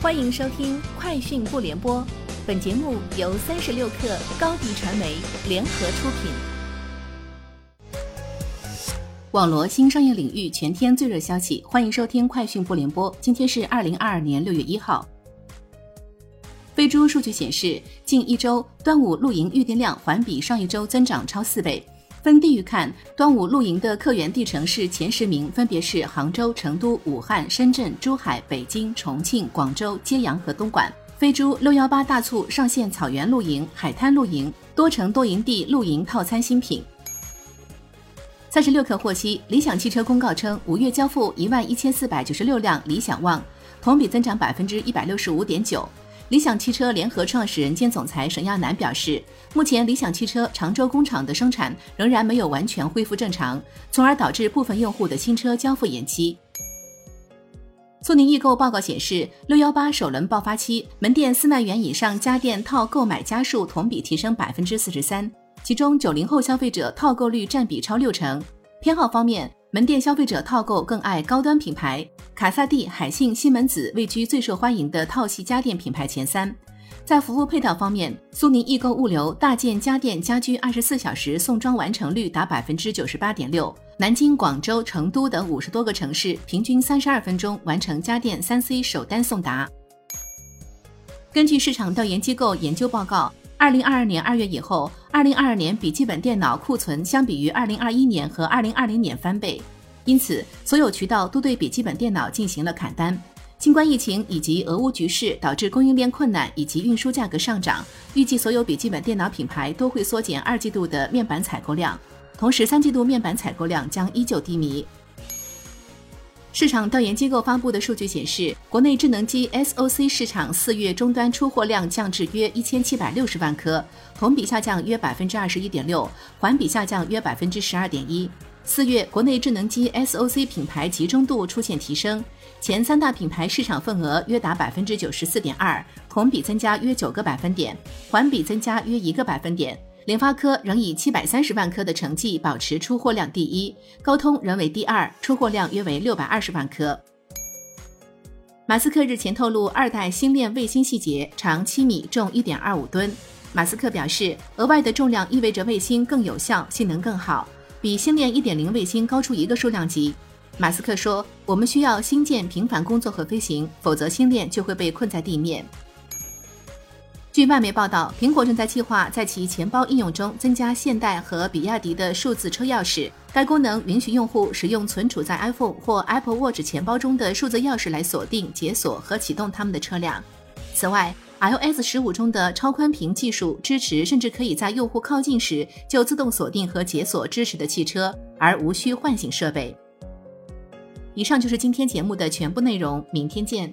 欢迎收听《快讯不联播》，本节目由三十六克高低传媒联合出品。网罗新商业领域全天最热消息，欢迎收听《快讯不联播》。今天是二零二二年六月一号。飞猪数据显示，近一周端午露营预订量环比上一周增长超四倍。分地域看，端午露营的客源地城市前十名分别是杭州、成都、武汉、深圳、珠海、北京、重庆、广州、揭阳和东莞。飞猪六幺八大促上线草原露营、海滩露营、多城多营地露营套餐新品。三十六氪获悉，理想汽车公告称，五月交付一万一千四百九十六辆理想 ONE，同比增长百分之一百六十五点九。理想汽车联合创始人兼总裁沈亚楠表示，目前理想汽车常州工厂的生产仍然没有完全恢复正常，从而导致部分用户的新车交付延期。苏宁易购报告显示，六幺八首轮爆发期，门店四万元以上家电套购买家数同比提升百分之四十三，其中九零后消费者套购率占比超六成。偏好方面，门店消费者套购更爱高端品牌，卡萨帝、海信、西门子位居最受欢迎的套系家电品牌前三。在服务配套方面，苏宁易购物流大件家电家居二十四小时送装完成率达百分之九十八点六，南京、广州、成都等五十多个城市平均三十二分钟完成家电三 C 首单送达。根据市场调研机构研究报告。二零二二年二月以后，二零二二年笔记本电脑库存相比于二零二一年和二零二零年翻倍，因此所有渠道都对笔记本电脑进行了砍单。新冠疫情以及俄乌局势导致供应链困难以及运输价格上涨，预计所有笔记本电脑品牌都会缩减二季度的面板采购量，同时三季度面板采购量将依旧低迷。市场调研机构发布的数据显示，国内智能机 SOC 市场四月终端出货量降至约一千七百六十万颗，同比下降约百分之二十一点六，环比下降约百分之十二点一。四月国内智能机 SOC 品牌集中度出现提升，前三大品牌市场份额约达百分之九十四点二，同比增加约九个百分点，环比增加约一个百分点。联发科仍以七百三十万颗的成绩保持出货量第一，高通仍为第二，出货量约为六百二十万颗。马斯克日前透露，二代星链卫星细节长七米，重一点二五吨。马斯克表示，额外的重量意味着卫星更有效，性能更好，比星链一点零卫星高出一个数量级。马斯克说：“我们需要星舰频繁工作和飞行，否则星链就会被困在地面。”据外媒报道，苹果正在计划在其钱包应用中增加现代和比亚迪的数字车钥匙。该功能允许用户使用存储在 iPhone 或 Apple Watch 钱包中的数字钥匙来锁定、解锁和启动他们的车辆。此外，iOS 十五中的超宽屏技术支持，甚至可以在用户靠近时就自动锁定和解锁支持的汽车，而无需唤醒设备。以上就是今天节目的全部内容，明天见。